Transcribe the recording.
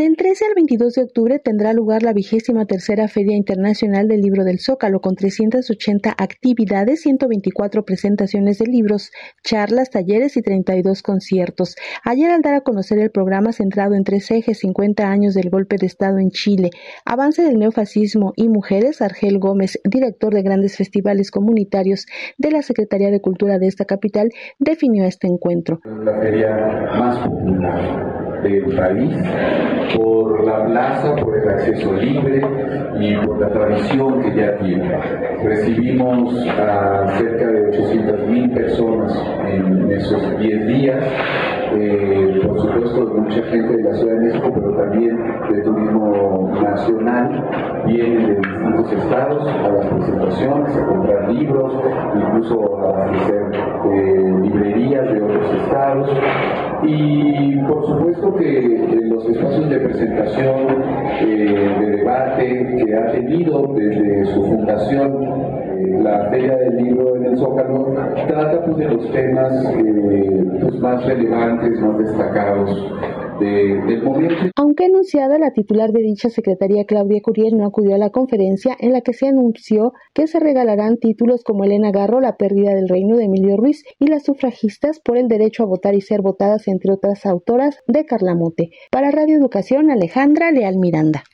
Del 13 al 22 de octubre tendrá lugar la vigésima tercera Feria Internacional del Libro del Zócalo con 380 actividades, 124 presentaciones de libros, charlas, talleres y 32 conciertos. Ayer al dar a conocer el programa centrado en tres ejes 50 años del golpe de Estado en Chile, avance del neofascismo y mujeres, Argel Gómez, director de grandes festivales comunitarios de la Secretaría de Cultura de esta capital, definió este encuentro. La feria más del país, por la plaza, por el acceso libre y por la tradición que ya tiene. Recibimos a cerca de 800 mil personas en esos 10 días, eh, nacional, vienen de distintos estados a las presentaciones, a comprar libros, incluso a hacer eh, librerías de otros estados. Y por supuesto que los espacios de presentación, eh, de debate que ha tenido desde su fundación, eh, la Feria del Libro en el Zócalo, trata pues, de los temas eh, pues, más relevantes, más destacados Aunque anunciada, la titular de dicha secretaría, Claudia Curiel, no acudió a la conferencia en la que se anunció que se regalarán títulos como Elena Garro, La pérdida del reino de Emilio Ruiz y las sufragistas por el derecho a votar y ser votadas, entre otras autoras, de Carlamote. Para Radio Educación, Alejandra Leal Miranda.